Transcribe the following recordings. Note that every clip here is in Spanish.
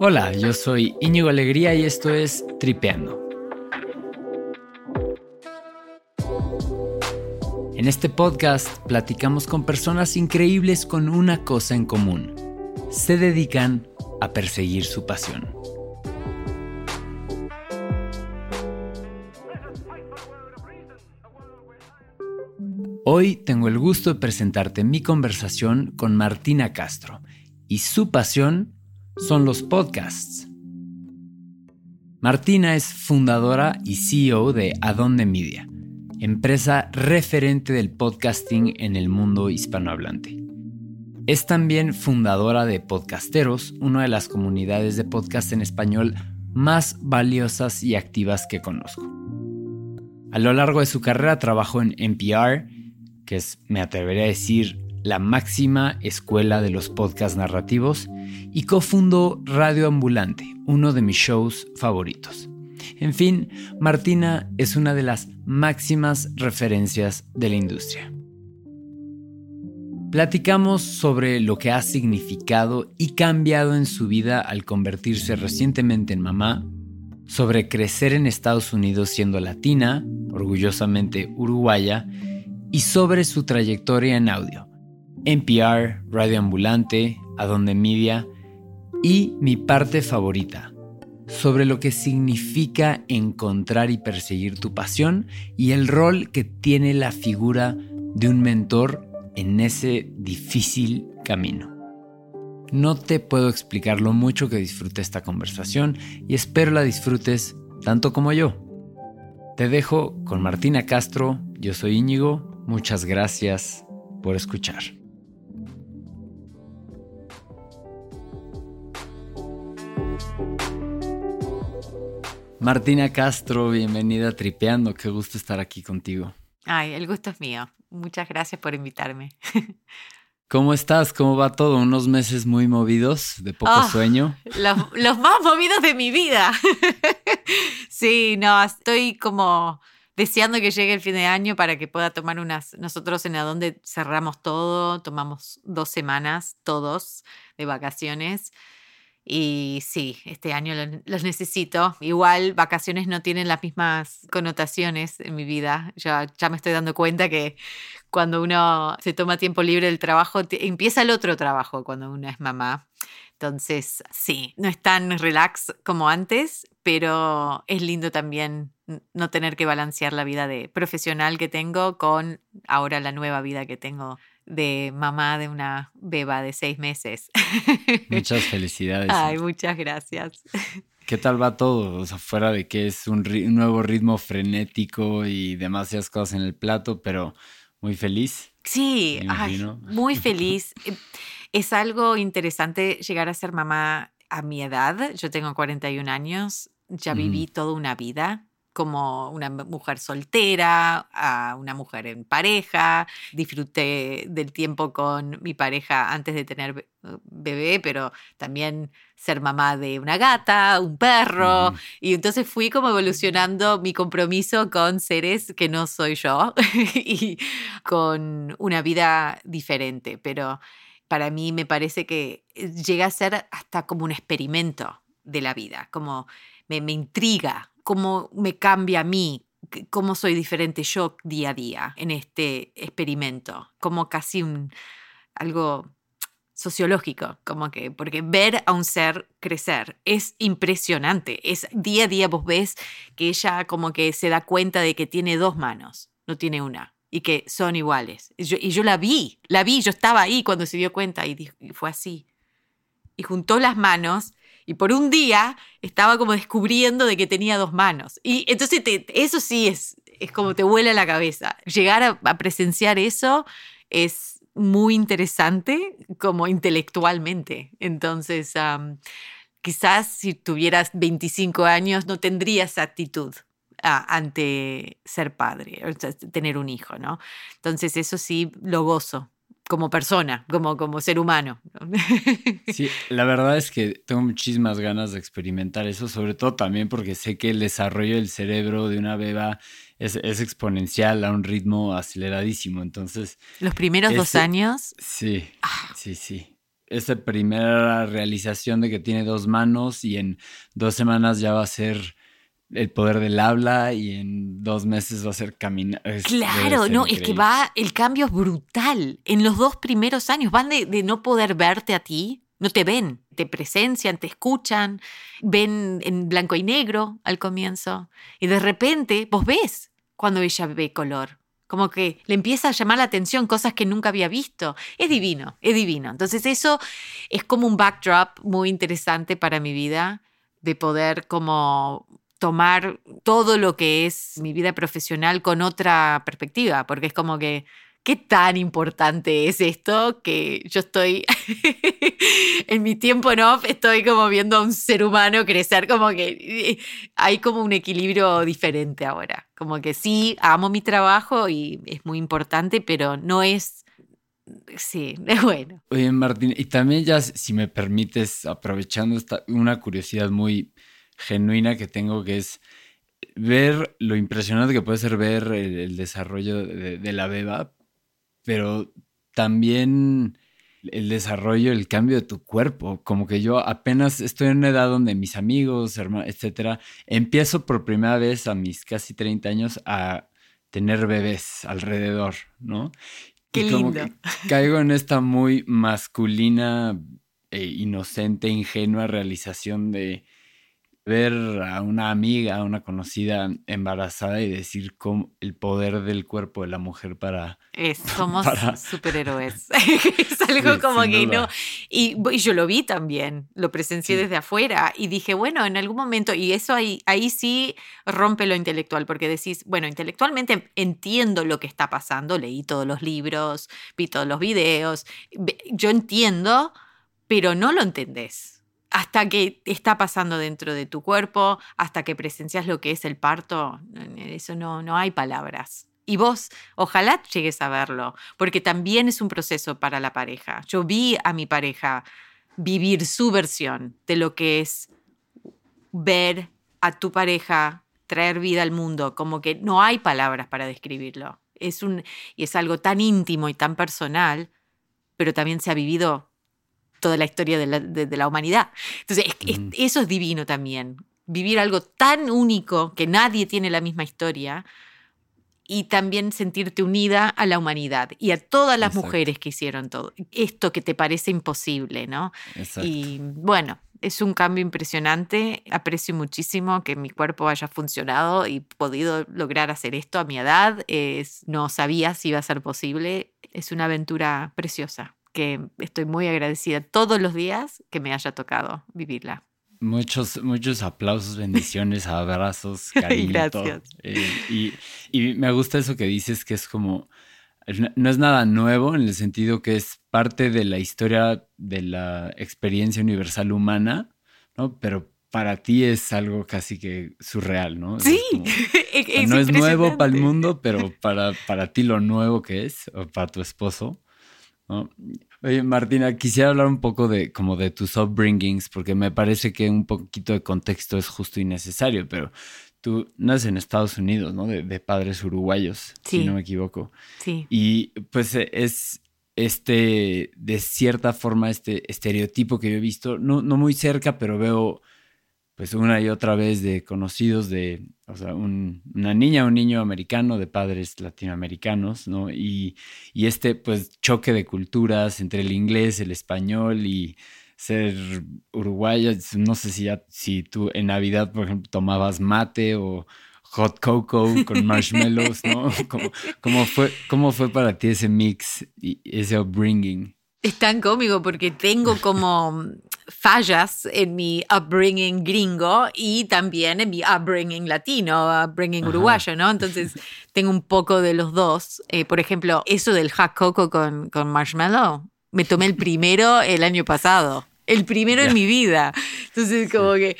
Hola, yo soy Íñigo Alegría y esto es Tripeando. En este podcast platicamos con personas increíbles con una cosa en común. Se dedican a perseguir su pasión. Hoy tengo el gusto de presentarte mi conversación con Martina Castro y su pasión son los podcasts. Martina es fundadora y CEO de Adonde Media, empresa referente del podcasting en el mundo hispanohablante. Es también fundadora de Podcasteros, una de las comunidades de podcast en español más valiosas y activas que conozco. A lo largo de su carrera trabajó en NPR, que es, me atrevería a decir, la máxima escuela de los podcasts narrativos, y cofundó Radio Ambulante, uno de mis shows favoritos. En fin, Martina es una de las máximas referencias de la industria. Platicamos sobre lo que ha significado y cambiado en su vida al convertirse recientemente en mamá, sobre crecer en Estados Unidos siendo latina, orgullosamente uruguaya, y sobre su trayectoria en audio, NPR, Radio Ambulante, Adonde Media y mi parte favorita, sobre lo que significa encontrar y perseguir tu pasión y el rol que tiene la figura de un mentor en ese difícil camino. No te puedo explicar lo mucho que disfruté esta conversación y espero la disfrutes tanto como yo. Te dejo con Martina Castro, yo soy Íñigo, muchas gracias por escuchar. Martina Castro, bienvenida a Tripeando, qué gusto estar aquí contigo. Ay, el gusto es mío. Muchas gracias por invitarme. ¿Cómo estás? ¿Cómo va todo? Unos meses muy movidos, de poco ah, sueño. Los, más movidos de mi vida. sí, no, estoy como deseando que llegue el fin de año para que pueda tomar unas. Nosotros en donde cerramos todo, tomamos dos semanas todos de vacaciones. Y sí, este año los necesito. Igual vacaciones no tienen las mismas connotaciones en mi vida. Ya, ya me estoy dando cuenta que cuando uno se toma tiempo libre del trabajo, empieza el otro trabajo cuando uno es mamá. Entonces, sí, no es tan relax como antes, pero es lindo también no tener que balancear la vida de profesional que tengo con ahora la nueva vida que tengo de mamá de una beba de seis meses. Muchas felicidades. Ay, muchas gracias. ¿Qué tal va todo? O sea, fuera de que es un, nuevo ritmo frenético y demasiadas cosas en el plato, pero muy feliz. Sí, muy feliz. Eh, es algo interesante llegar a ser mamá a mi edad. Yo tengo 41 años, ya viví toda una vida como una mujer soltera, a una mujer en pareja. Disfruté del tiempo con mi pareja antes de tener bebé, pero también ser mamá de una gata, un perro. Y entonces fui como evolucionando mi compromiso con seres que no soy yo y con una vida diferente. Pero para mí me parece que eh, llega a ser hasta como un experimento de la vida, como me, me intriga cómo me cambia a mí, cómo soy diferente yo día a día en este experimento, como casi un algo sociológico, como que, porque ver a un ser crecer es impresionante, es día a día vos ves que ella como que se da cuenta de que tiene dos manos, no tiene una, y que son iguales. Y yo, la vi, la vi, yo estaba ahí cuando se dio cuenta y, y fue así. Y juntó las manos y por un día estaba como descubriendo de que tenía dos manos. Y entonces eso sí es, es como te vuela la cabeza. Llegar a, presenciar eso es muy interesante como intelectualmente. Entonces, quizás si tuvieras 25 años no tendrías actitud ante ser padre, tener un hijo, ¿no? Entonces eso sí lo gozo como persona, como, como ser humano. Sí, la verdad es que tengo muchísimas ganas de experimentar eso, sobre todo también porque sé que el desarrollo del cerebro de una beba es, exponencial a un ritmo aceleradísimo. Entonces. Los primeros dos años. Sí, ah. sí, sí. esa primera realización de que tiene dos manos y en dos semanas ya va a ser el poder del habla y en dos meses va a ser caminar. Claro, no, es que va, el cambio es brutal. En los dos primeros años van de, de, no poder verte a ti, no te ven, te presencian, te escuchan, ven en blanco y negro al comienzo y de repente vos ves cuando ella ve color. Como que le empieza a llamar la atención cosas que nunca había visto. Es divino, es divino. Entonces eso es como un backdrop muy interesante para mi vida, de poder como tomar todo lo que es mi vida profesional con otra perspectiva, porque es como que, ¿qué tan importante es esto que yo estoy en mi tiempo en off, estoy como viendo a un ser humano crecer, como que eh, hay como un equilibrio diferente ahora, como que sí, amo mi trabajo y es muy importante, pero no es... Sí, es bueno. Oye, Martín, y también ya, si me permites, aprovechando esta, una curiosidad muy genuina que tengo, que es ver lo impresionante que puede ser ver el, desarrollo de, la beba, pero también el desarrollo, el cambio de tu cuerpo. Como que yo apenas estoy en una edad donde mis amigos, hermanos, etcétera, empiezo por primera vez a mis casi 30 años a tener bebés alrededor, ¿no? Qué lindo. caigo en esta muy masculina e inocente, ingenua realización de ver a una amiga, a una conocida embarazada y decir cómo el poder del cuerpo de la mujer para... somos superhéroes. es algo como que no... Y, yo lo vi también, lo presencié desde afuera y dije, bueno, en algún momento, y eso ahí, ahí sí rompe lo intelectual, porque decís, bueno, intelectualmente entiendo lo que está pasando, leí todos los libros, vi todos los videos, yo entiendo, pero no lo entendés hasta que está pasando dentro de tu cuerpo, hasta que presencias lo que es el parto, eso no, no hay palabras. Y vos, ojalá llegues a verlo, porque también es un proceso para la pareja. Yo vi a mi pareja vivir su versión de lo que es ver a tu pareja traer vida al mundo, como que no hay palabras para describirlo. Es un, y es algo tan íntimo y tan personal, pero también se ha vivido toda la historia de la, humanidad. Entonces, eso es divino también. Vivir algo tan único que nadie tiene la misma historia y también sentirte unida a la humanidad y a todas las mujeres que hicieron todo esto que te parece imposible, ¿no? Y bueno, es un cambio impresionante. Aprecio muchísimo que mi cuerpo haya funcionado y podido lograr hacer esto a mi edad. Es, no sabía si iba a ser posible. Es una aventura preciosa que estoy muy agradecida todos los días que me haya tocado vivirla. Muchos, muchos aplausos, bendiciones, abrazos, cariño. Gracias. Eh, y, me gusta eso que dices, que es como, no es nada nuevo en el sentido que es parte de la historia de la experiencia universal humana, ¿no? Pero para ti es algo casi que surreal, ¿no? Sí, no es nuevo para el mundo, pero para, para ti lo nuevo que es, o para tu esposo, Oye, Martina, quisiera hablar un poco de como de tus upbringings, porque me parece que un poquito de contexto es justo y necesario, pero tú naces en Estados Unidos, ¿no? De, padres uruguayos, si no me equivoco. Sí. Y pues es este, de cierta forma, este estereotipo que yo he visto, no, no muy cerca, pero veo pues una y otra vez de conocidos de, o sea, una niña, un niño americano de padres latinoamericanos, ¿no? Y, y, este pues choque de culturas entre el inglés, el español y ser uruguaya, no sé si ya, si tú en Navidad, por ejemplo, tomabas mate o hot cocoa con marshmallows, ¿no? ¿Cómo, cómo fue, ¿Cómo fue para ti ese mix y ese upbringing? Es tan cómico porque tengo como fallas en mi upbringing gringo y también en mi upbringing latino, upbringing uruguayo, ¿no? Entonces tengo un poco de los dos. Eh, por ejemplo, eso del hot coco con, con marshmallow, me tomé el primero el año pasado, el primero en mi vida. Entonces, como que...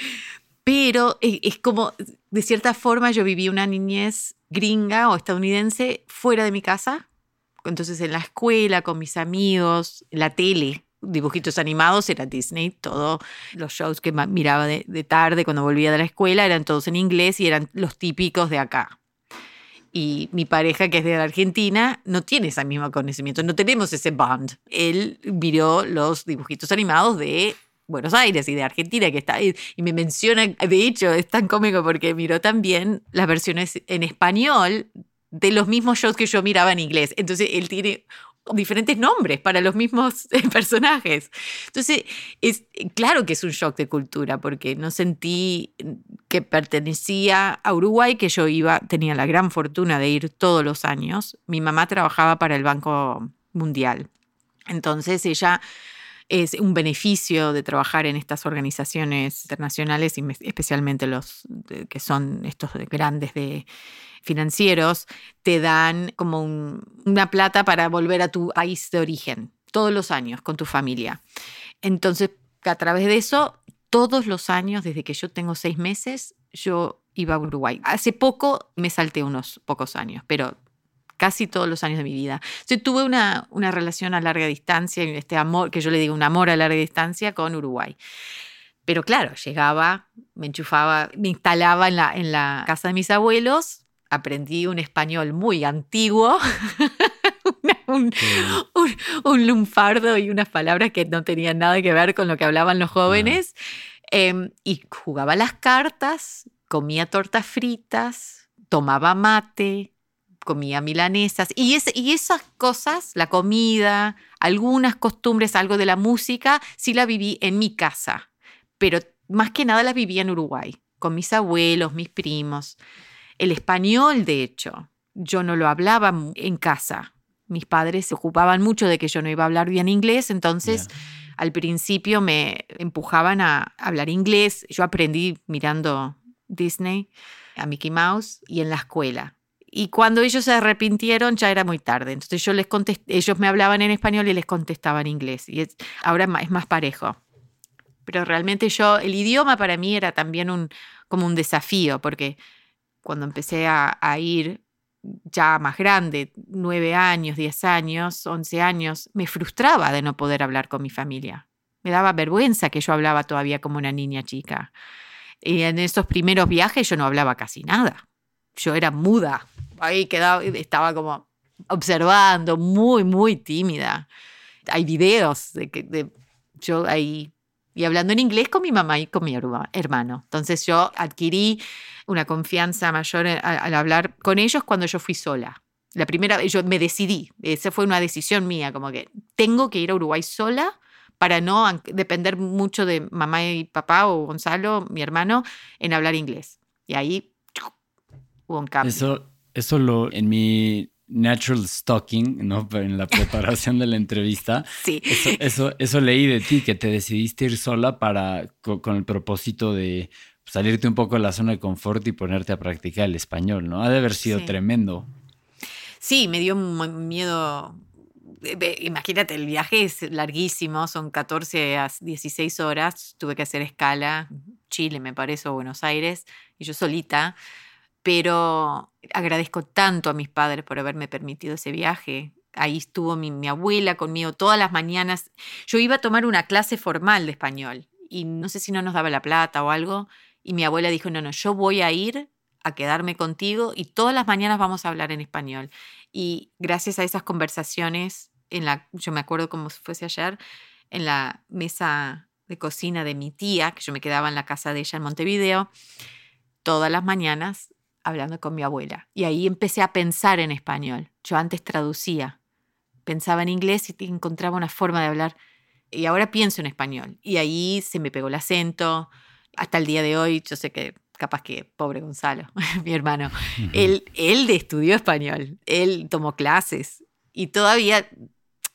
Pero es, es como, de cierta forma, yo viví una niñez gringa o estadounidense fuera de mi casa. Entonces, en la escuela, con mis amigos, la tele, dibujitos animados era Disney, todos los shows que miraba de, tarde cuando volvía de la escuela eran todos en inglés y eran los típicos de acá. Y mi pareja, que es de Argentina, no tiene ese mismo conocimiento, no tenemos ese bond. Él vio los dibujitos animados de Buenos Aires y de Argentina, que está ahí, y me menciona, de hecho, es tan cómico porque miró también las versiones en español de los mismos shows que yo miraba en inglés. Entonces, él tiene diferentes nombres para los mismos eh, personajes. Entonces, es claro que es un shock de cultura, porque no sentí que pertenecía a Uruguay, que yo iba, tenía la gran fortuna de ir todos los años. Mi mamá trabajaba para el Banco Mundial. Entonces, ella es un beneficio de trabajar en estas organizaciones internacionales, especialmente los que son estos grandes de financieros, te dan como una plata para volver a tu país de origen todos los años con tu familia. Entonces, a través de eso, todos los años, desde que yo tengo seis meses, yo iba a Uruguay. Hace poco me salté unos pocos años, pero casi todos los años de mi vida. Yo tuve una, una relación a larga distancia, este amor, que yo le digo un amor a larga distancia con Uruguay. Pero claro, llegaba, me enchufaba, me instalaba en la, en la casa de mis abuelos, aprendí un español muy antiguo, un, un, lunfardo y unas palabras que no tenían nada que ver con lo que hablaban los jóvenes. Em, y jugaba las cartas, comía tortas fritas, tomaba mate, comía milanesas y, y esas cosas, la comida, algunas costumbres, algo de la música, sí la viví en mi casa, pero más que nada la viví en Uruguay, con mis abuelos, mis primos. El español, de hecho, yo no lo hablaba en casa. Mis padres se ocupaban mucho de que yo no iba a hablar bien inglés, entonces al principio me empujaban a hablar inglés. Yo aprendí mirando Disney, a Mickey Mouse y en la escuela. Y cuando ellos se arrepintieron ya era muy tarde. Entonces yo les contesté, ellos me hablaban en español y les contestaba en inglés. Y ahora es más parejo. Pero realmente yo, el idioma para mí era también un, como un desafío, porque cuando empecé a, ir ya más grande, nueve años, diez años, once años, me frustraba de no poder hablar con mi familia. Me daba vergüenza que yo hablaba todavía como una niña chica. Y en esos primeros viajes yo no hablaba casi nada. Yo era muda. Ahí quedaba, estaba como observando, muy, muy tímida. Hay videos de que de yo ahí y hablando en inglés con mi mamá y con mi hermano. Entonces yo adquirí una confianza mayor al hablar con ellos cuando yo fui sola. La primera yo me decidí, esa fue una decisión mía, como que tengo que ir a Uruguay sola para no depender mucho de mamá y papá o Gonzalo, mi hermano, en hablar inglés. Y ahí hubo un cambio. Eso, eso lo, en mi natural stalking, ¿no? En la preparación de la entrevista. Sí. Eso, eso, leí de ti, que te decidiste ir sola para, con, el propósito de salirte un poco de la zona de confort y ponerte a practicar el español, ¿no? Ha de haber sido tremendo. Sí, me dio miedo. Imagínate, el viaje es larguísimo, son 14 a 16 horas. Tuve que hacer escala, Chile, me parece, o Buenos Aires, y yo solita pero agradezco tanto a mis padres por haberme permitido ese viaje. Ahí estuvo mi, abuela conmigo todas las mañanas. Yo iba a tomar una clase formal de español y no sé si no nos daba la plata o algo. Y mi abuela dijo, no, no, yo voy a ir a quedarme contigo y todas las mañanas vamos a hablar en español. Y gracias a esas conversaciones, en la, yo me acuerdo como si fuese ayer, en la mesa de cocina de mi tía, que yo me quedaba en la casa de ella en Montevideo, todas las mañanas hablando con mi abuela. Y ahí empecé a pensar en español. Yo antes traducía, pensaba en inglés y encontraba una forma de hablar. Y ahora pienso en español. Y ahí se me pegó el acento. Hasta el día de hoy, yo sé que capaz que pobre Gonzalo, mi hermano, él, él estudió español, él tomó clases y todavía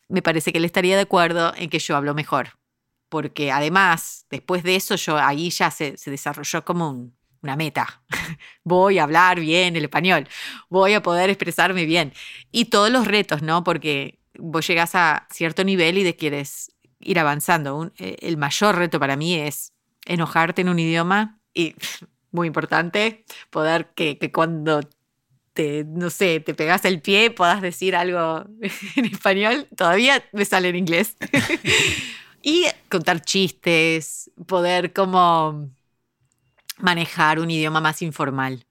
me parece que él estaría de acuerdo en que yo hablo mejor. Porque además, después de eso, yo ahí ya se, se desarrolló como un, una meta. voy a hablar bien el español, voy a poder expresarme bien. Y todos los retos, ¿no? Porque vos llegas a cierto nivel y de quieres ir avanzando. Eh, el mayor reto para mí es enojarte en un idioma y, muy importante, poder que, que cuando te, no sé, te pegas el pie, puedas decir algo en español. Todavía me sale en inglés. y contar chistes, poder como manejar un idioma más informal.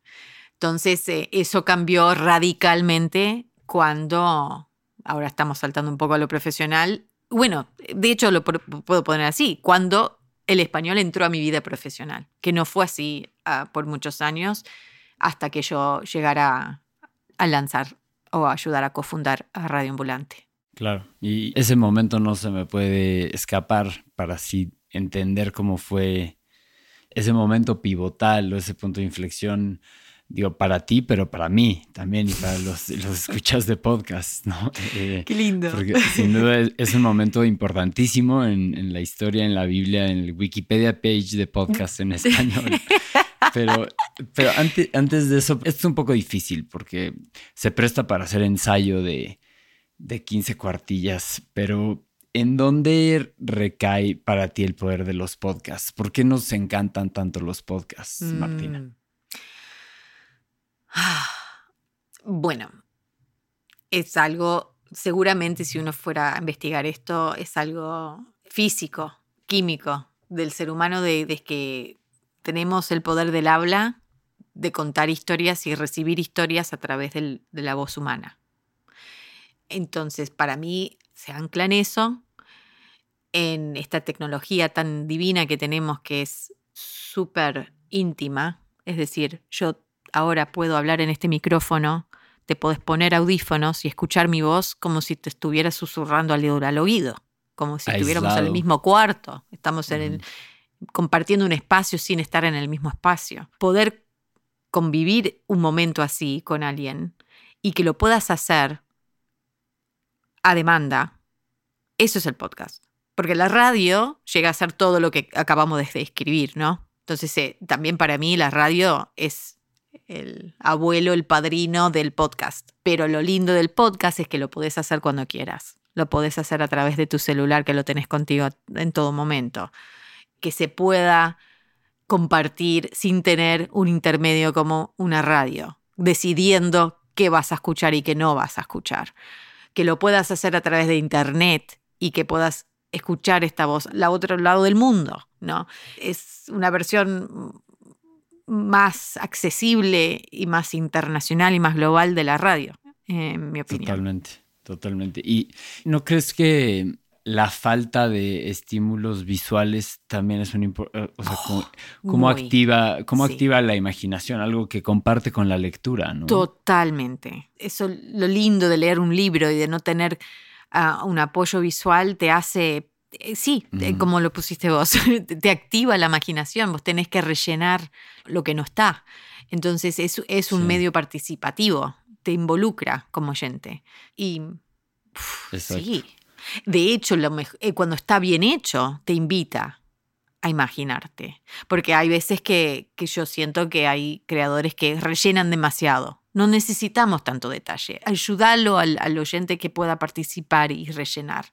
Entonces, eh, eso cambió radicalmente cuando, ahora estamos saltando un poco a lo profesional, bueno, de hecho lo puedo poner así, cuando el español entró a mi vida profesional, que no fue así ah, por muchos años hasta que yo llegara a lanzar o a ayudar a cofundar a Radio Ambulante. Claro, y ese momento no se me puede escapar para así entender cómo fue ese momento pivotal o ese punto de inflexión digo, para ti, pero para mí también y para los, los escuchas de podcast, ¿no? Eh, Qué lindo. Porque sin duda es, un momento importantísimo en, en, la historia, en la Biblia, en el Wikipedia page de podcast en español. Pero, pero antes, antes de eso, es un poco difícil porque se presta para hacer ensayo de, de 15 cuartillas, pero ¿en dónde recae para ti el poder de los podcasts? ¿Por qué nos encantan tanto los podcasts, Martina? Mm. Bueno, es algo, seguramente si uno fuera a investigar esto, es algo físico, químico del ser humano, de, que tenemos el poder del habla, de contar historias y recibir historias a través de la voz humana. Entonces, para mí se ancla en eso, en esta tecnología tan divina que tenemos que es súper íntima, es decir, yo ahora puedo hablar en este micrófono, te podés poner audífonos y escuchar mi voz como si te estuvieras susurrando al, al oído, como si estuviéramos en el mismo cuarto, estamos en compartiendo un espacio sin estar en el mismo espacio. Poder convivir un momento así con alguien y que lo puedas hacer a demanda, eso es el podcast. Porque la radio llega a ser todo lo que acabamos de describir, ¿no? Entonces, eh, también para mí la radio es el abuelo, el padrino del podcast. Pero lo lindo del podcast es que lo podés hacer cuando quieras. Lo podés hacer a través de tu celular que lo tenés contigo en todo momento. Que se pueda compartir sin tener un intermedio como una radio, decidiendo qué vas a escuchar y qué no vas a escuchar. Que lo puedas hacer a través de internet y que puedas escuchar esta voz al otro lado del mundo, ¿no? Es una versión más accesible y más internacional y más global de la radio, en mi opinión. Totalmente, totalmente. ¿Y no crees que la falta de estímulos visuales también es un eh, o sea, cómo, activa, cómo activa la imaginación, algo que comparte con la lectura, ¿no? Totalmente. Eso, lo lindo de leer un libro y de no tener ah, un apoyo visual te hace eh, sí, como lo pusiste vos, te activa la imaginación, vos tenés que rellenar lo que no está. Entonces es, es un medio participativo, te involucra como oyente. Y sí, de hecho, lo eh, cuando está bien hecho, te invita a imaginarte. Porque hay veces que, que yo siento que hay creadores que rellenan demasiado no necesitamos tanto detalle. Ayudarlo al, oyente que pueda participar y rellenar.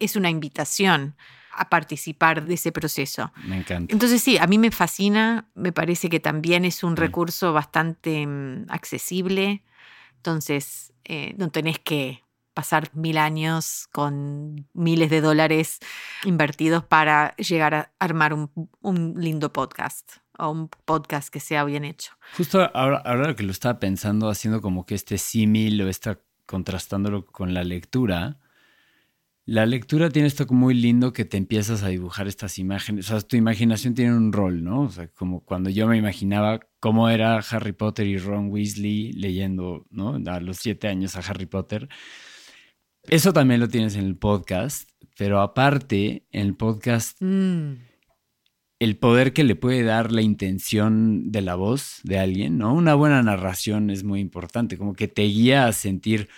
es una invitación a participar de ese proceso. Me encanta. Entonces sí, a mí me fascina, me parece que también es un recurso bastante mm, accesible, entonces eh, no tenés que pasar mil años con miles de dólares invertidos para llegar a armar un lindo podcast o un podcast que sea bien hecho. Justo ahora, que lo estaba pensando, haciendo como que este símil o está contrastándolo con la lectura, la lectura tiene esto muy lindo que te empiezas a dibujar estas imágenes. O sea, tu imaginación tiene un rol, ¿no? O sea, como cuando yo me imaginaba cómo era Harry Potter y Ron Weasley leyendo, ¿no? A los siete años a Harry Potter. Eso también lo tienes en el podcast, pero aparte, en el podcast mm el poder que le puede dar la intención de la voz de alguien, ¿no? Una buena narración es muy importante, como que te guía a sentir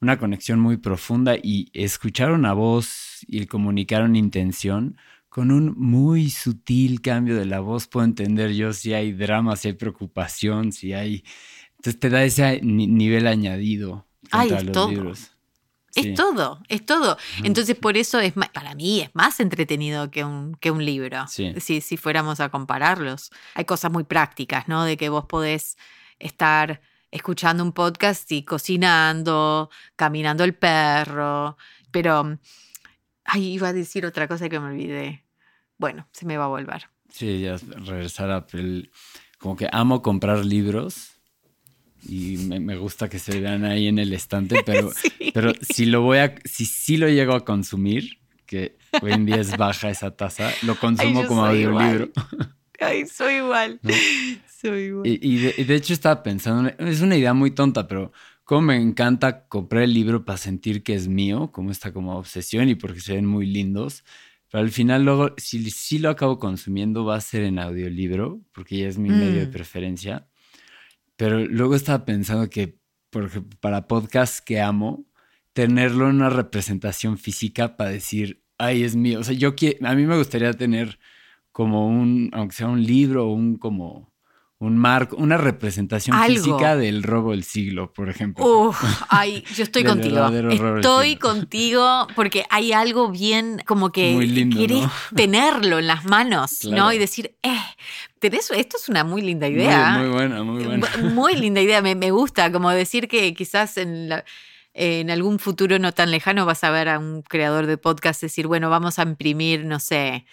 una conexión muy profunda y escuchar una voz y comunicar una intención con un muy sutil cambio de la voz puedo entender yo si hay drama, si hay preocupación, si hay... Entonces te da ese nivel añadido Ay, los libros. Es todo, es todo. Entonces, por eso es para mí es más entretenido que un, que un libro, si, si fuéramos a compararlos. Hay cosas muy prácticas, ¿no? De que vos podés estar escuchando un podcast y cocinando, caminando el perro, pero... Ay, iba a decir otra cosa que me olvidé. Bueno, se me va a volver. Sí, ya regresar a... Como que amo comprar libros y me, gusta que se vean ahí en el estante, pero, pero si lo voy a, si sí lo llego a consumir, que hoy en día es baja esa tasa, lo consumo como audiolibro. Ay, soy igual. Soy igual. Y, de, hecho estaba pensando, es una idea muy tonta, pero como me encanta comprar el libro para sentir que es mío, como esta como obsesión y porque se ven muy lindos. Pero al final luego, si, si lo acabo consumiendo, va a ser en audiolibro, porque ya es mi medio de mm. preferencia. Pero luego estaba pensando que, por ejemplo, para podcasts que amo, tenerlo en una representación física para decir, ay, es mío. O sea, yo a mí me gustaría tener como un, aunque sea un libro o un como un marco, una representación física del robo del siglo, por ejemplo. Uf, ay, yo estoy contigo. Estoy contigo porque hay algo bien como que quieres tenerlo en las manos, ¿no? Y decir, eh, tenés, esto es una muy linda idea. Muy, buena, muy buena. Muy linda idea, me, me gusta, como decir que quizás en en algún futuro no tan lejano vas a ver a un creador de podcast decir, bueno, vamos a imprimir, no sé,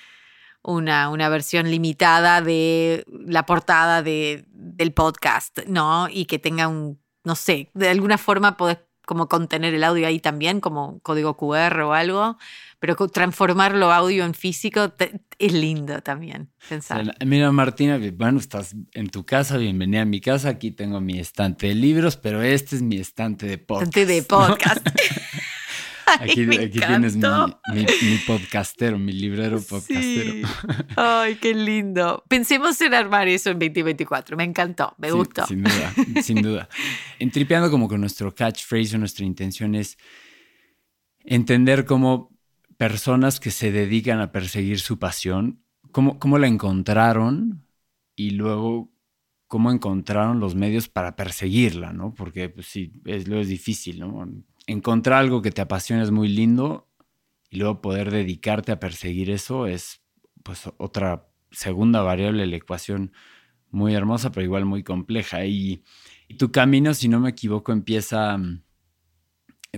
una, una versión limitada de la portada de, del podcast, ¿no? Y que tenga un, no sé, de alguna forma podés como contener el audio ahí también, como código QR o algo, pero transformarlo audio en físico es lindo también pensar. Mira, Martina, bueno, estás en tu casa, bienvenida a mi casa, aquí tengo mi estante de libros, pero este es mi estante de podcast. Estante de podcast. aquí, tienes mi, podcastero, mi librero podcastero. Ay, qué lindo. Pensemos en armar eso en 2024. Me encantó, me gustó. Sin duda, sin duda. Entripeando como con nuestro catchphrase o nuestra intención es entender cómo personas que se dedican a perseguir su pasión, cómo, cómo la encontraron y luego cómo encontraron los medios para perseguirla, ¿no? Porque pues, sí, es, lo es difícil, ¿no? Encontrar algo que te apasiona es muy lindo y luego poder dedicarte a perseguir eso es pues otra segunda variable de la ecuación muy hermosa, pero igual muy compleja. Y, tu camino, si no me equivoco, empieza mm,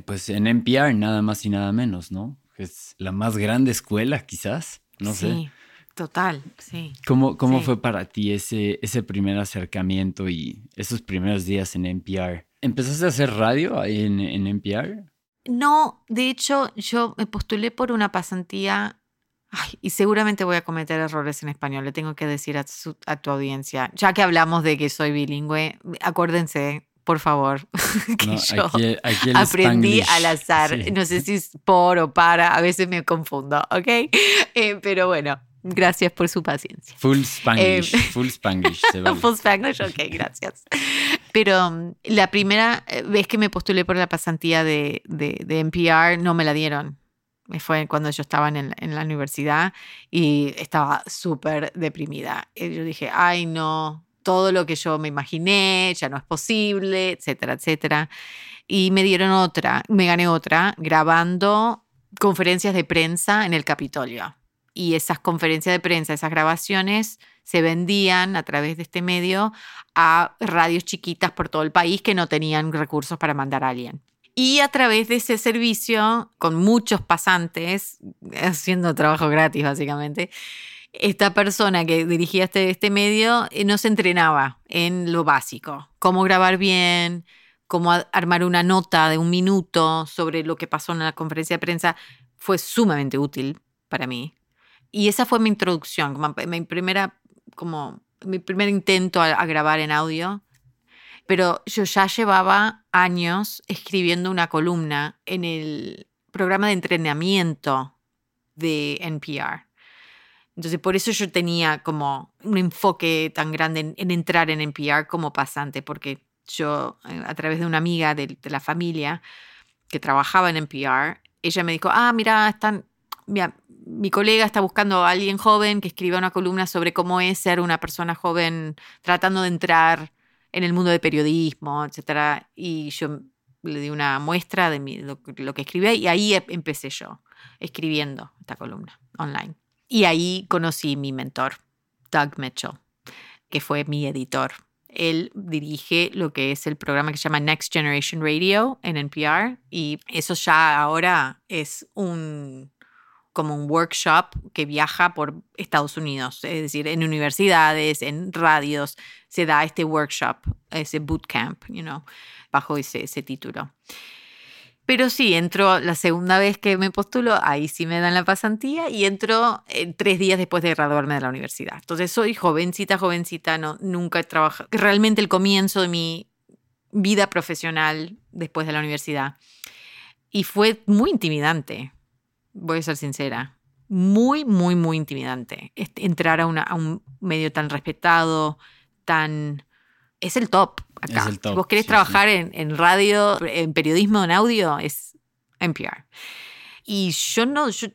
pues en NPR, nada más y nada menos, ¿no? Es la más grande escuela, quizás, no sé. Sí, total, sí. ¿Cómo, cómo fue para ti ese, ese primer acercamiento y esos primeros días en NPR? ¿Empezaste a hacer radio ahí en, en NPR? No, de hecho, yo me postulé por una pasantía y seguramente voy a cometer errores en español, le tengo que decir a, tu audiencia, ya que hablamos de que soy bilingüe, acuérdense, por favor, que yo aprendí al azar, no sé si es por o para, a veces me confundo, ¿ok? Eh, pero bueno, Gracias por su paciencia. Full Spanglish. Eh, full Spanglish. full Spanglish, ok, gracias. Pero um, la primera eh, vez que me postulé por la pasantía de, de, NPR, no me la dieron. Fue cuando yo estaba en, en la universidad y estaba súper deprimida. Y yo dije, ay, no, todo lo que yo me imaginé ya no es posible, etcétera, etcétera. Y me dieron otra, me gané otra grabando conferencias de prensa en el Capitolio y esas conferencias de prensa, esas grabaciones se vendían a través de este medio a radios chiquitas por todo el país que no tenían recursos para mandar a alguien. Y a través de ese servicio, con muchos pasantes, haciendo trabajo gratis básicamente, esta persona que dirigía este, este medio eh, nos entrenaba en lo básico, cómo grabar bien, cómo armar una nota de un minuto sobre lo que pasó en la conferencia de prensa. Fue sumamente útil para mí. Y esa fue mi introducción, mi primera, como mi primer intento a, grabar en audio. Pero yo ya llevaba años escribiendo una columna en el programa de entrenamiento de NPR. Entonces, por eso yo tenía como un enfoque tan grande en, entrar en NPR como pasante, porque yo, eh, a través de una amiga de, de, la familia que trabajaba en NPR, ella me dijo, ah, mira, están, mi colega está buscando a alguien joven que escriba una columna sobre cómo es ser una persona joven tratando de entrar en el mundo del periodismo, etc. Y yo le di una muestra de lo, que escribía y ahí e, empecé yo, escribiendo esta columna online. Y ahí conocí mi mentor, Doug Mitchell, que fue mi editor. Él dirige lo que es el programa que se llama Next Generation Radio en NPR y eso ya ahora es un como un workshop que viaja por Estados Unidos, es decir, en universidades, en radios, se da este workshop, ese bootcamp, you bajo ese, título. Pero sí, entro la segunda vez que me postulo, ahí sí me dan la pasantía y entro eh, tres días después de graduarme de la universidad. Entonces soy jovencita, jovencita, no, nunca he trabajado. Realmente el comienzo de mi vida profesional después de la universidad. Y fue muy intimidante, voy a ser sincera. Muy, muy, muy intimidante. Entrar a, a un medio tan respetado, tan... Es el top acá. Si vos querés trabajar En, radio, en periodismo, en audio, es NPR. Y yo no, yo,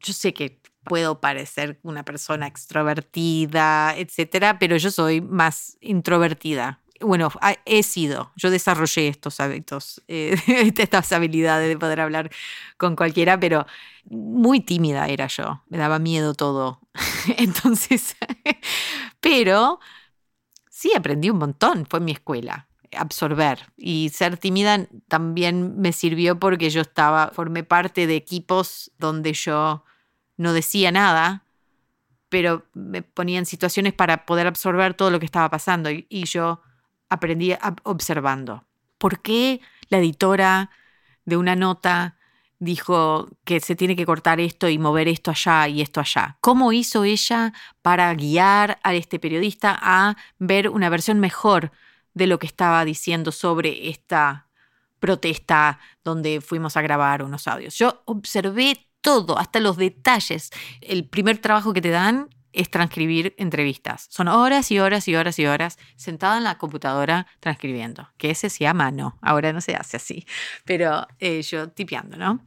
yo sé que puedo parecer una persona extrovertida, etcétera, pero yo soy más introvertida. Bueno, he sido, yo desarrollé estos hábitos, eh, estas habilidades de poder hablar con cualquiera, pero muy tímida era yo, me daba miedo todo. Entonces, pero sí aprendí un montón, fue mi escuela, absorber. Y ser tímida también me sirvió porque yo estaba, formé parte de equipos donde yo no decía nada, pero me ponía en situaciones para poder absorber todo lo que estaba pasando y yo aprendí observando. ¿Por qué la editora de una nota dijo que se tiene que cortar esto y mover esto allá y esto allá. ¿Cómo hizo ella para guiar a este periodista a ver una versión mejor de lo que estaba diciendo sobre esta protesta donde fuimos a grabar unos audios? Yo observé todo, hasta los detalles. El primer trabajo que te dan es transcribir entrevistas. Son horas y horas y horas y horas sentada en la computadora transcribiendo, que ese se llama no, ahora no se hace así, pero eh, yo tipeando, ¿no?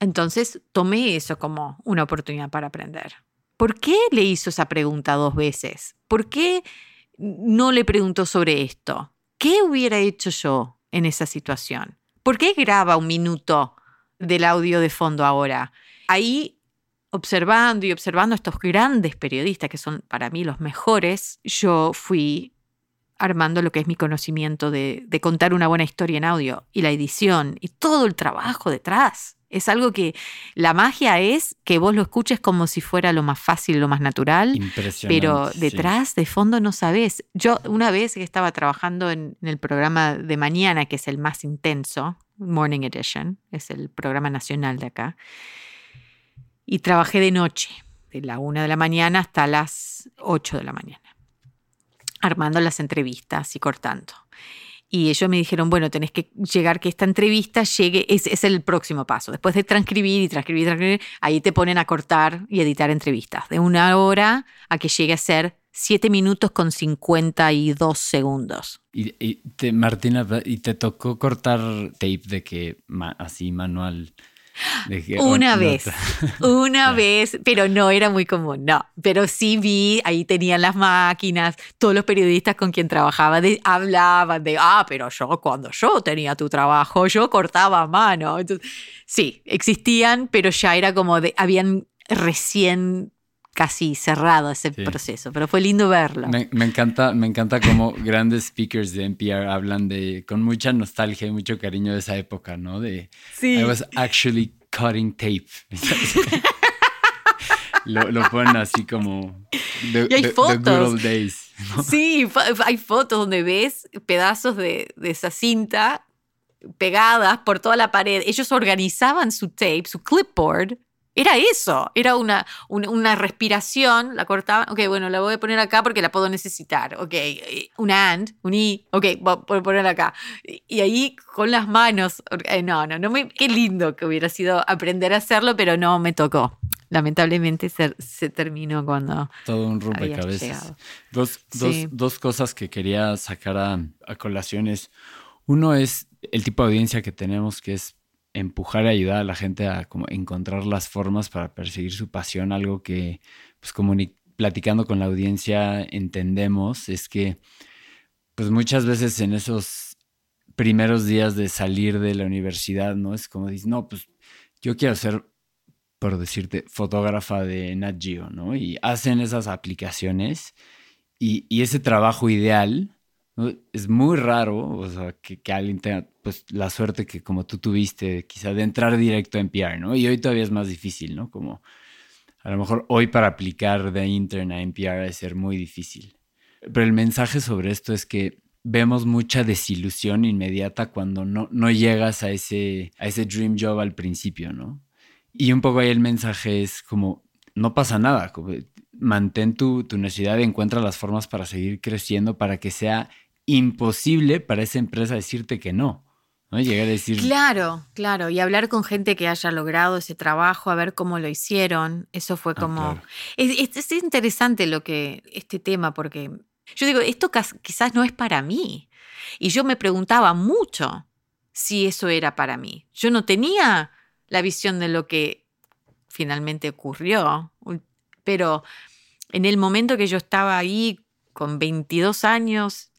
Entonces tomé eso como una oportunidad para aprender. ¿Por qué le hizo esa pregunta dos veces? ¿Por qué no le preguntó sobre esto? ¿Qué hubiera hecho yo en esa situación? ¿Por qué graba un minuto del audio de fondo ahora? Ahí observando y observando a estos grandes periodistas, que son para mí los mejores, yo fui armando lo que es mi conocimiento de, contar una buena historia en audio y la edición y todo el trabajo detrás. Es algo que la magia es que vos lo escuches como si fuera lo más fácil, lo más natural. Pero detrás, de fondo, no sabés. Yo una vez que estaba trabajando en, en, el programa de mañana, que es el más intenso, Morning Edition, es el programa nacional de acá, y trabajé de noche, de la una de la mañana hasta las 8 de la mañana, armando las entrevistas y cortando. Y ellos me dijeron, bueno, tenés que llegar que esta entrevista llegue, es, es el próximo paso. Después de transcribir y transcribir, transcribir, ahí te ponen a cortar y editar entrevistas. De una hora a que llegue a ser 7 minutos con 52 segundos. Y, y te, Martina, ¿y te tocó cortar tape de que así manual? Una vez, una vez, pero no era muy común, no. Pero sí vi, ahí tenían las máquinas, todos los periodistas con quien trabajaba hablaban de, ah, pero yo cuando yo tenía tu trabajo, yo cortaba a mano. sí, existían, pero ya era como de, habían recién casi cerrado ese proceso, pero fue lindo verlo. Me, encanta, me encanta cómo grandes speakers de NPR hablan de con mucha nostalgia y mucho cariño de esa época, ¿no? De sí. I was actually cutting tape. lo, lo, ponen así como y hay fotos. days, Sí, hay fotos donde ves pedazos de, de esa cinta pegadas por toda la pared. Ellos organizaban su tape, su clipboard era eso, era una, una, respiración, la cortaba, ok, bueno, la voy a poner acá porque la puedo necesitar, ok, una and, un i, ok, voy a poner acá. Y ahí con las manos, eh, no, no, no me, qué lindo que hubiera sido aprender a hacerlo, pero no me tocó. Lamentablemente se, se terminó cuando... Todo un rompecabezas. Dos, dos, dos, cosas que quería sacar a, a colación es, uno es el tipo de audiencia que tenemos, que es empujar y ayudar a la gente a como encontrar las formas para perseguir su pasión, algo que pues como platicando con la audiencia entendemos es que pues muchas veces en esos primeros días de salir de la universidad, ¿no? Es como dices, no, pues yo quiero ser, por decirte, fotógrafa de Nat Geo, ¿no? Y hacen esas aplicaciones y, y ese trabajo ideal Es muy raro, o sea, que, alguien tenga pues la suerte que como tú tuviste, quizá de entrar directo a NPR, ¿no? Y hoy todavía es más difícil, ¿no? Como a lo mejor hoy para aplicar de intern a NPR es ser muy difícil. Pero el mensaje sobre esto es que vemos mucha desilusión inmediata cuando no, no llegas a ese, a ese dream job al principio, ¿no? Y un poco ahí el mensaje es como, no pasa nada, mantén tu, tu necesidad encuentra las formas para seguir creciendo para que sea imposible para esa empresa decirte que no. ¿no? Llegar a decir. Claro, claro. Y hablar con gente que haya logrado ese trabajo, a ver cómo lo hicieron. Eso fue ah, como. es, interesante lo que. este tema, porque yo digo, esto quizás no es para mí. Y yo me preguntaba mucho si eso era para mí. Yo no tenía la visión de lo que finalmente ocurrió, pero en el momento que yo estaba ahí con 22 años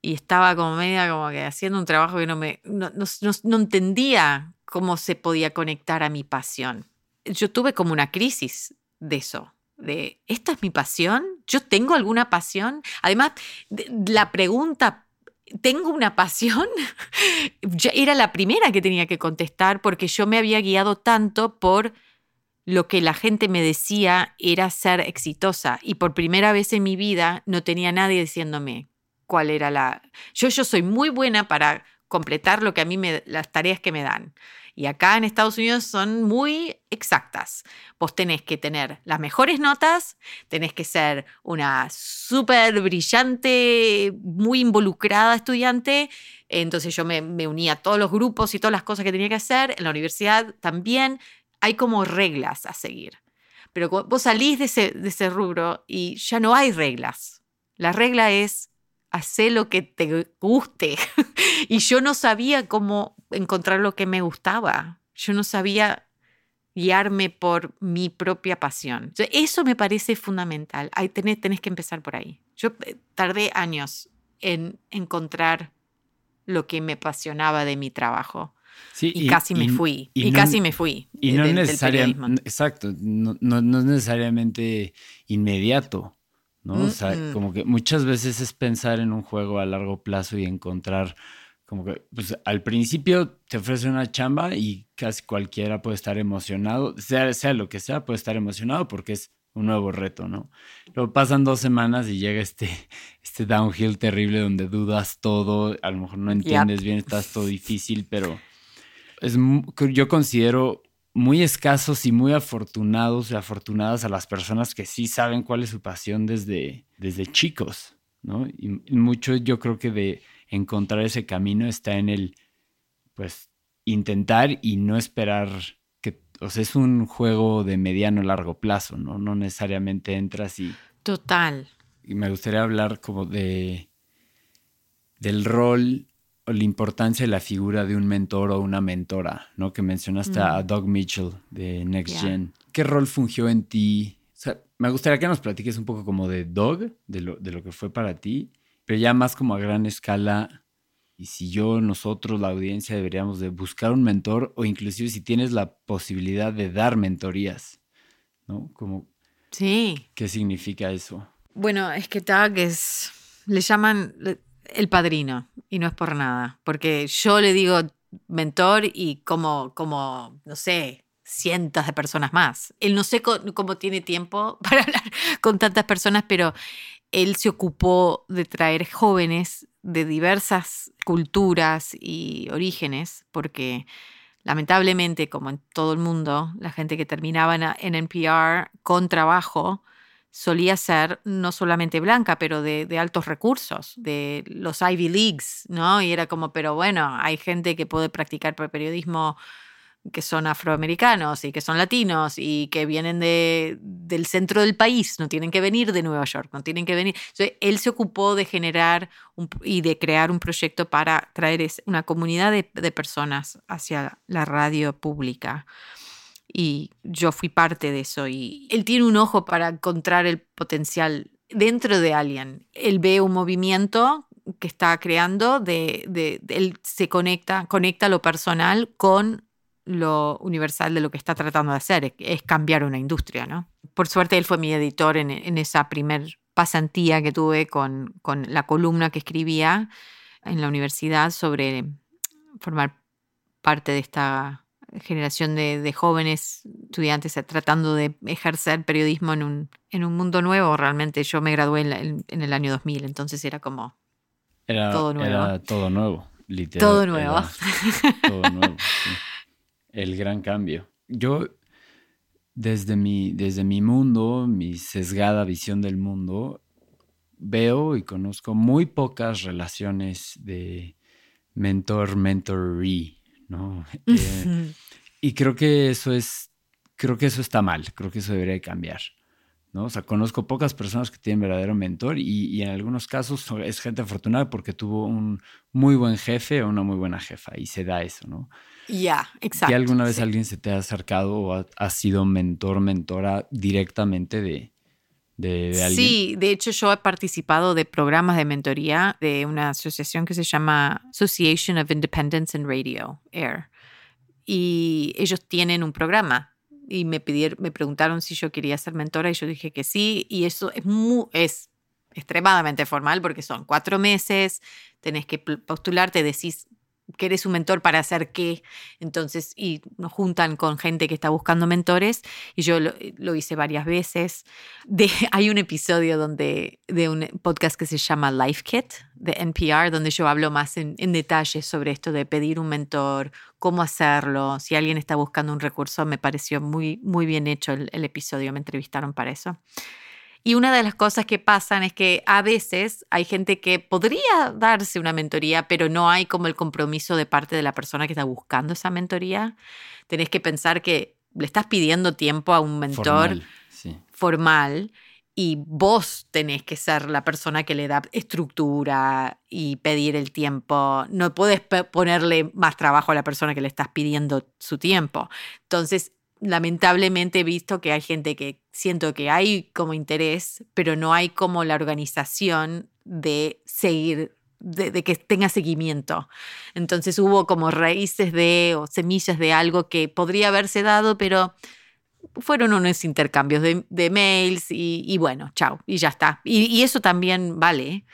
y estaba como media como que haciendo un trabajo que no me no, no, entendía cómo se podía conectar a mi pasión. Yo tuve como una crisis de eso, de ¿esta es mi pasión? ¿Yo tengo alguna pasión? Además, la pregunta ¿tengo una pasión? era la primera que tenía que contestar porque yo me había guiado tanto por lo que la gente me decía era ser exitosa y por primera vez en mi vida no tenía nadie diciéndome, cuál era la... Yo, yo soy muy buena para completar lo que a mí me, las tareas que me dan. Y acá en Estados Unidos son muy exactas. Vos tenés que tener las mejores notas, tenés que ser una súper brillante, muy involucrada estudiante. Entonces yo me, me uní a todos los grupos y todas las cosas que tenía que hacer. En la universidad también hay como reglas a seguir. Pero vos salís de ese, de ese rubro y ya no hay reglas. La regla es hacer lo que te guste. y yo no sabía cómo encontrar lo que me gustaba. Yo no sabía guiarme por mi propia pasión. Eso me parece fundamental. Ahí tenés, tenés que empezar por ahí. Yo eh, tardé años en encontrar lo que me apasionaba de mi trabajo. Sí, y, casi me fui. Y, casi me fui. Y no necesariamente. Exacto. No, no, no, es necesariamente inmediato. ¿No? O sea, como que muchas veces es pensar en un juego a largo plazo y encontrar, como que, pues al principio te ofrece una chamba y casi cualquiera puede estar emocionado, sea, sea lo que sea, puede estar emocionado porque es un nuevo reto, ¿no? Luego pasan dos semanas y llega este, este downhill terrible donde dudas todo, a lo mejor no entiendes bien, estás todo difícil, pero es, yo considero muy escasos y muy afortunados y afortunadas a las personas que sí saben cuál es su pasión desde, desde chicos, ¿no? Y mucho yo creo que de encontrar ese camino está en el, pues, intentar y no esperar que, o sea, es un juego de mediano largo plazo, ¿no? No necesariamente entras y... Total. Y me gustaría hablar como de, del rol la importancia de la figura de un mentor o una mentora, ¿no? Que mencionaste a mm. Doug Mitchell de Next Gen. ¿Qué rol fungió en ti? O sea, me gustaría que nos platiques un poco como de Doug, de lo, de lo que fue para ti, pero ya más como a gran escala. Y si yo, nosotros, la audiencia, deberíamos de buscar un mentor o inclusive si tienes la posibilidad de dar mentorías, ¿no? Como, sí. ¿Qué significa eso? Bueno, es que Doug es, le llaman, el padrino, y no es por nada, porque yo le digo mentor y como, como no sé, cientos de personas más. Él no sé cómo, tiene tiempo para hablar con tantas personas, pero él se ocupó de traer jóvenes de diversas culturas y orígenes, porque lamentablemente, como en todo el mundo, la gente que terminaba en NPR con trabajo, solía ser no solamente blanca, pero de, altos recursos, de los Ivy Leagues, ¿no? Y era como, pero bueno, hay gente que puede practicar periodismo que son afroamericanos y que son latinos y que vienen de, del centro del país, no tienen que venir de Nueva York, no tienen que venir. él se ocupó de generar y de crear un proyecto para traer una comunidad de, de personas hacia la radio pública y yo fui parte de eso y él tiene un ojo para encontrar el potencial dentro de alguien. Él ve un movimiento que está creando, de, él se conecta, conecta lo personal con lo universal de lo que está tratando de hacer, es cambiar una industria, ¿no? Por suerte él fue mi editor en, en esa primer pasantía que tuve con, con la columna que escribía en la universidad sobre formar parte de esta generación de, jóvenes estudiantes tratando de ejercer periodismo en un, en un mundo nuevo. Realmente yo me gradué en, el año 2000, entonces era como todo nuevo. Era todo nuevo, literal. Todo nuevo. todo nuevo. El gran cambio. Yo, desde mi, desde mi mundo, mi sesgada visión del mundo, veo y conozco muy pocas relaciones de mentor-mentoree ¿no? Eh, y creo que eso es, creo que eso está mal, creo que eso debería cambiar. ¿no? O sea, conozco pocas personas que tienen verdadero mentor y, en algunos casos es gente afortunada porque tuvo un muy buen jefe o una muy buena jefa y se da eso, ¿no? Ya, exacto. ¿Y alguna vez alguien se te ha acercado o ha, sido mentor, mentora directamente de, de? Sí, de hecho yo he participado de programas de mentoría de una asociación que se llama Association of Independence in Radio, AIR. Y ellos tienen un programa y me, pidieron, me preguntaron si yo quería ser mentora y yo dije que sí. Y eso es, muy, es extremadamente formal porque son cuatro meses, tenés que postularte, decís que eres un mentor para hacer qué. Entonces, y nos juntan con gente que está buscando mentores y yo lo, hice varias veces. Hay un episodio donde, de un podcast que se llama Life Kit de NPR, donde yo hablo más en, en detalle sobre esto de pedir un mentor, cómo hacerlo, si alguien está buscando un recurso, me pareció muy, muy bien hecho el episodio, me entrevistaron para eso. Y una de las cosas que pasan es que a veces hay gente que podría darse una mentoría, pero no hay como el compromiso de parte de la persona que está buscando esa mentoría. Tenés que pensar que le estás pidiendo tiempo a un mentor formal, y vos tenés que ser la persona que le da estructura y pedir el tiempo. No puedes ponerle más trabajo a la persona que le estás pidiendo su tiempo. Entonces, lamentablemente he visto que hay gente que siento que hay como interés, pero no hay como la organización de seguir, de, que tenga seguimiento. Entonces hubo como raíces de o semillas de algo que podría haberse dado, pero fueron unos intercambios de, mails y, bueno, chao, y ya está. Y, y eso también vale,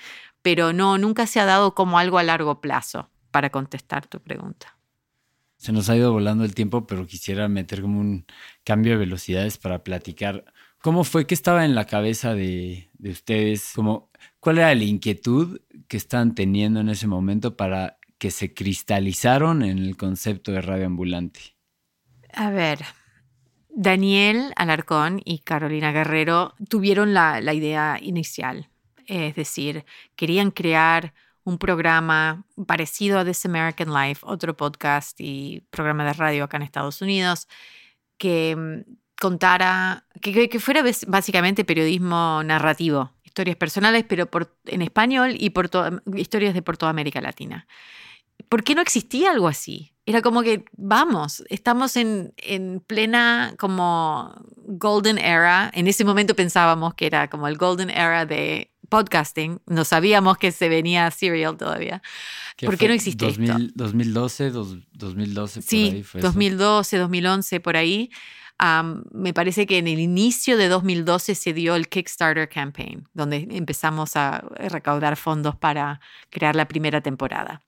pero no, nunca se ha dado como algo a largo plazo para contestar tu pregunta. Se nos ha ido volando el tiempo, pero quisiera meter como un cambio de velocidades para platicar. ¿Cómo fue que estaba en la cabeza de, ustedes? Como, ¿Cuál era la inquietud que estaban teniendo en ese momento para que se cristalizaron en el concepto de radio ambulante? A ver, Daniel Alarcón y Carolina Guerrero tuvieron la, la idea inicial, es decir, querían crear un programa parecido a This American Life, otro podcast y programa de radio acá en Estados Unidos, que mm, contara, que, fuera básicamente periodismo narrativo, historias personales, pero en español y por historias de por toda América Latina. ¿Por qué no existía algo así? Era como que, vamos, estamos en, en plena como golden era. En ese momento pensábamos que era como el golden era de podcasting, no sabíamos que se venía Serial todavía. ¿Por qué no existía 2012, 2012, por sí, ahí fue 2012, 2011, por ahí. me parece que en el inicio de 2012 se dio el Kickstarter campaign, donde empezamos a recaudar fondos para crear la primera temporada.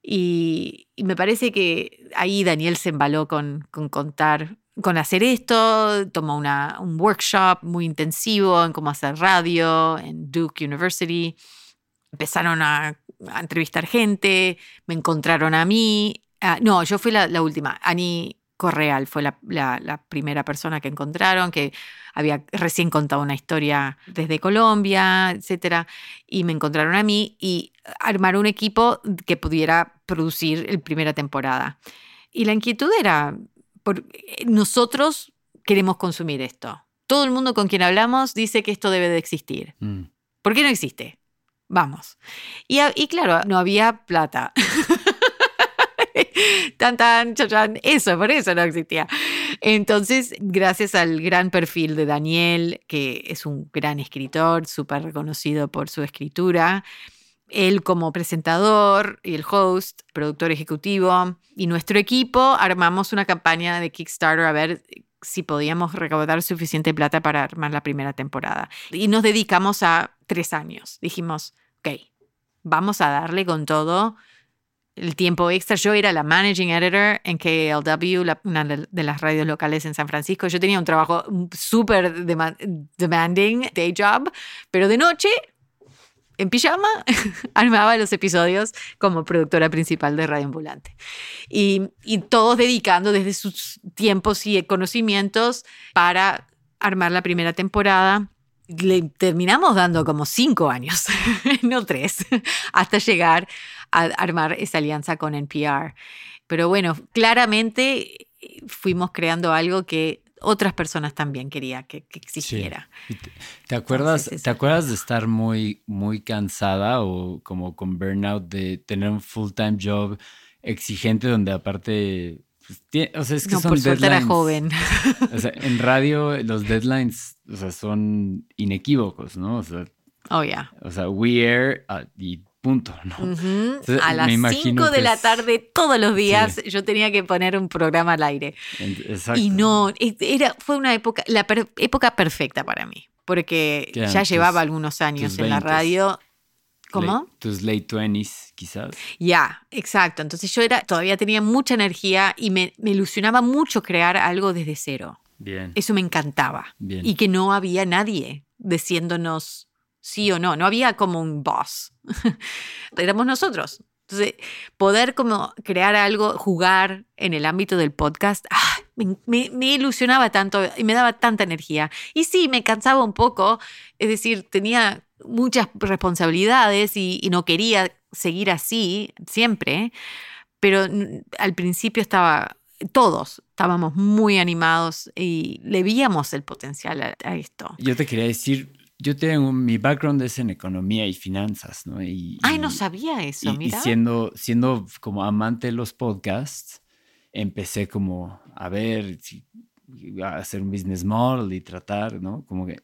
Y, me parece que ahí Daniel se embaló con, con contar con hacer esto, tomó una, un workshop muy intensivo en cómo hacer radio en Duke University. Empezaron a, entrevistar gente, me encontraron a mí. Ah, no, yo fui la, última. Annie Correal fue la, la, primera persona que encontraron, que había recién contado una historia desde Colombia, etc. Y me encontraron a mí y armaron un equipo que pudiera producir la primera temporada. Y la inquietud era, nosotros queremos consumir esto. Todo el mundo con quien hablamos dice que esto debe de existir. Mm. ¿Por qué no existe? Vamos. Y, claro, no había plata. tan, tan, chan, eso, por eso no existía. Entonces, gracias al gran perfil de Daniel, que es un gran escritor, súper reconocido por su escritura, él como presentador y el host, productor ejecutivo, y nuestro equipo armamos una campaña de Kickstarter a ver si podíamos recaudar suficiente plata para armar la primera temporada. Y nos dedicamos a tres años. Dijimos, ok, vamos a darle con todo el tiempo extra. Yo era la managing editor en KLW, una de las radios locales en San Francisco. Yo tenía un trabajo súper demanding, day job, pero de noche, en pijama, armaba los episodios como productora principal de Radio Ambulante. Y, y todos dedicando desde sus tiempos y conocimientos para armar la primera temporada le terminamos dando como cinco años, no tres, hasta llegar a armar esa alianza con NPR. Pero bueno, claramente fuimos creando algo que otras personas también querían que, existiera. ¿Te, acuerdas, ¿Te acuerdas de estar muy, muy cansada o como con burnout de tener un full-time job exigente donde aparte pues, o sea, es que no, son por deadlines. Era joven. O sea, en radio los deadlines, o sea, son inequívocos, ¿no? O sea, oh, yeah. O sea, we air uh, y punto, ¿no? a las 5 de la tarde todos los días yo tenía que poner un programa al aire. Exacto. Y no, era, fue una época, la época perfecta para mí, porque ya llevaba algunos años en la radio ¿Cómo? tus late 20s, quizás. Ya, exacto. Entonces yo era, todavía tenía mucha energía y me, ilusionaba mucho crear algo desde cero. Bien. Eso me encantaba. Bien. Y que no había nadie diciéndonos sí o no. No había como un boss. Éramos nosotros. Entonces, poder como crear algo, jugar en el ámbito del podcast, ah, me, ilusionaba tanto y me daba tanta energía. Y sí, me cansaba un poco, es decir, tenía muchas responsabilidades y, no quería seguir así siempre, pero al principio estaba, todos estábamos muy animados y le veíamos el potencial a, esto. Yo te quería decir, yo tengo, mi background es en economía y finanzas, ¿no? Y, Ay, no sabía eso, mira. Y siendo, siendo como amante de los podcasts, empecé como a ver, a hacer un business model y tratar, ¿no? Como que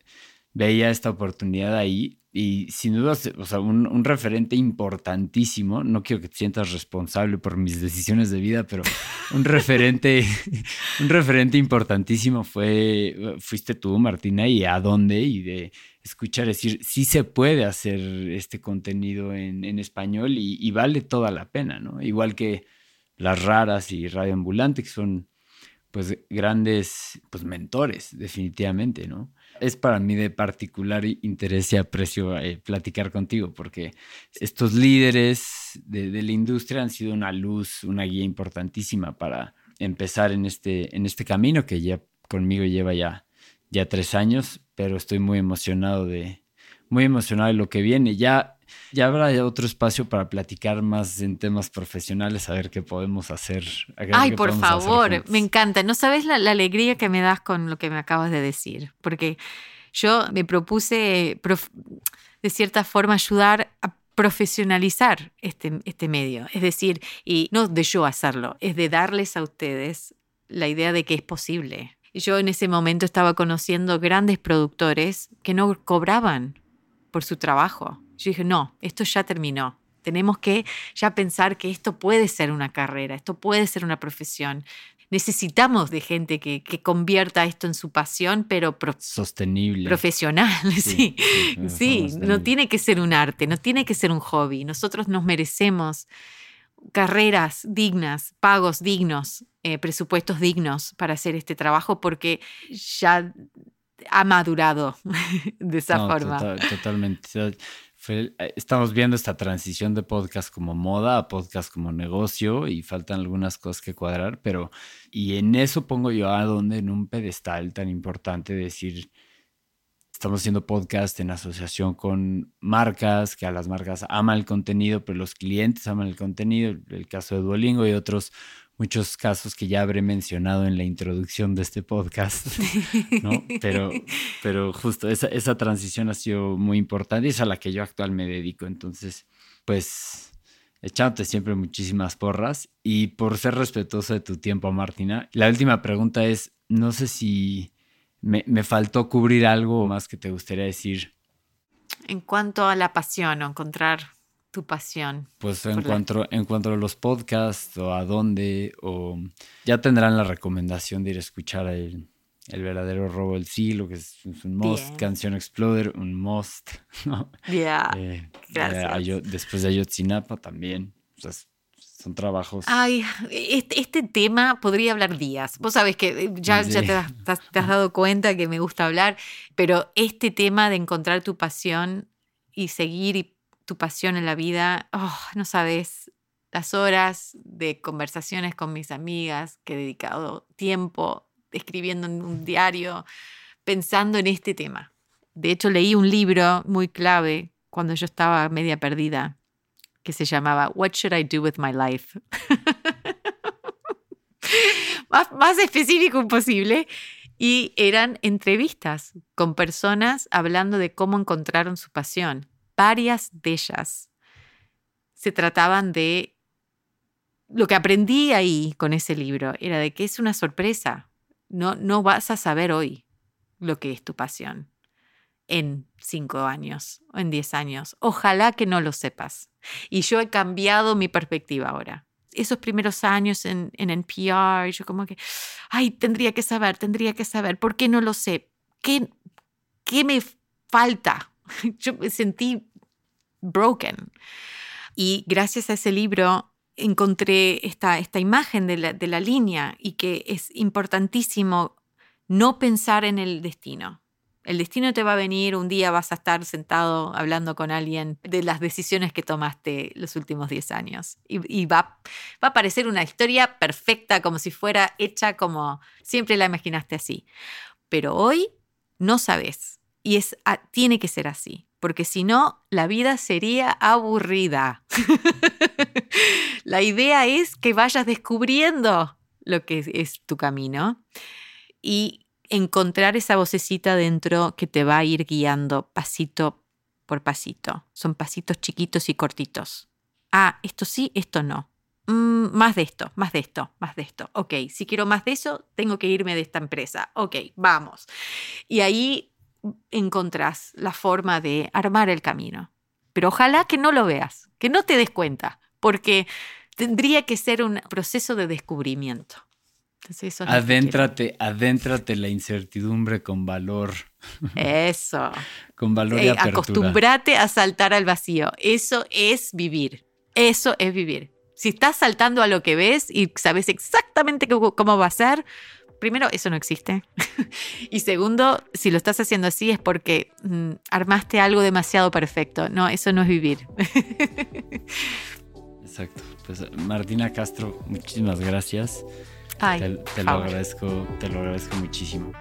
veía esta oportunidad ahí y sin duda, o sea, un, referente importantísimo, no quiero que te sientas responsable por mis decisiones de vida, pero un referente, un referente importantísimo fue, fuiste tú, Martina, y a dónde, y de escuchar decir, sí se puede hacer este contenido en, español y, y, vale toda la pena, ¿no? Igual que Las Raras y Radio Ambulante, que son pues grandes pues mentores, definitivamente, ¿no? Es para mí de particular interés y aprecio eh, platicar contigo, porque estos líderes de, la industria han sido una luz, una guía importantísima para empezar en este, en este camino que ya conmigo lleva ya, ya tres años, pero estoy muy emocionado de, muy emocionado de lo que viene. Ya ya habrá otro espacio para platicar más en temas profesionales, a ver qué podemos hacer. Ay, por favor, me encanta. No sabes la, alegría que me das con lo que me acabas de decir, porque yo me propuse, de cierta forma, ayudar a profesionalizar este, este medio. Es decir, y no de yo hacerlo, es de darles a ustedes la idea de que es posible. Yo en ese momento estaba conociendo grandes productores que no cobraban por su trabajo yo dije, no, esto ya terminó. Tenemos que ya pensar que esto puede ser una carrera, esto puede ser una profesión. Necesitamos de gente que, convierta esto en su pasión, pero sostenible. Profesional, sí. Sí, no tiene que ser un arte, no tiene que ser un hobby. Nosotros nos merecemos carreras dignas, pagos dignos, eh, presupuestos dignos para hacer este trabajo porque ya ha madurado de esa forma. totalmente. Eh, estamos viendo esta transición de podcast como moda a podcast como negocio y faltan algunas cosas que cuadrar, pero y en eso pongo yo a donde en un pedestal tan importante decir, estamos haciendo podcast en asociación con marcas, que a las marcas aman el contenido, pero los clientes aman el contenido, el caso de Duolingo y otros muchos casos que ya habré mencionado en la introducción de este podcast, ¿no? Pero, pero justo esa, esa transición ha sido muy importante y es a la que yo actual me dedico. Entonces, pues, echándote siempre muchísimas porras y por ser respetuoso de tu tiempo, Martina. La última pregunta es, no sé si me, me faltó cubrir algo más que te gustaría decir. En cuanto a la pasión o encontrar tu pasión? Pues en cuanto, en cuanto a los podcasts o a dónde, o ya tendrán la recomendación de ir a escuchar el, El verdadero robo del siglo, que es, un must. Canción Exploder, un must. Ya. Eh, Gracias. después de Ayotzinapa también. son trabajos. Ay, este, este, tema podría hablar días. Vos sabés que eh, ya, ya te, has, te, has, dado cuenta que me gusta hablar, pero este tema de encontrar tu pasión y seguir tu pasión en la vida, oh, no sabes las horas de conversaciones con mis amigas que he dedicado tiempo escribiendo en un diario, pensando en este tema. De hecho, leí un libro muy clave cuando yo estaba media perdida, que se llamaba What Should I Do with My Life? más, más específico imposible. Y eran entrevistas con personas hablando de cómo encontraron su pasión. Varias de ellas se trataban de lo que aprendí ahí con ese libro era de que es una sorpresa. No, no vas a saber hoy lo que es tu pasión en cinco años o en diez años. Ojalá que no lo sepas. Y yo he cambiado mi perspectiva ahora. Esos primeros años en, en NPR, yo como que, ay, tendría que saber, tendría que saber. ¿Por qué no lo sé? ¿Qué, qué me falta? Yo me sentí broken. Y gracias a ese libro encontré esta, esta imagen de la, de la línea y que es importantísimo no pensar en el destino. El destino te va a venir, un día vas a estar sentado hablando con alguien de las decisiones que tomaste los últimos 10 años. Y, va, va, a parecer una historia perfecta, como si fuera hecha como siempre la imaginaste así. Pero hoy no sabes. Y es, tiene que ser así porque si no, la vida sería aburrida. la idea es que vayas descubriendo lo que es tu camino y encontrar esa vocecita dentro que te va a ir guiando pasito por pasito. Son pasitos chiquitos y cortitos. Ah, esto sí, esto no. Mm, más de esto, más de esto, más de esto. Ok, si quiero más de eso, tengo que irme de esta empresa. Ok, vamos. Y ahí encontrás la forma de armar el camino. Pero ojalá que no lo veas, que no te des cuenta, porque tendría que ser un proceso de descubrimiento. adéntrate, adéntrate la incertidumbre con valor. Eso. con valor y eh, apertura. Acostúmbrate a saltar al vacío. Eso es vivir. Eso es vivir. Si estás saltando a lo que ves y sabes exactamente cómo va a ser, primero, eso no existe. y segundo, si lo estás haciendo así es porque mm, armaste algo demasiado perfecto. No, eso no es vivir. Exacto. Pues Martina Castro, muchísimas gracias. te, lo agradezco, te lo agradezco muchísimo.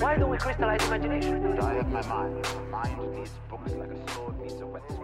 Why don't we crystallize imagination? I have my mind. My mind needs books like a sword needs a whetstone.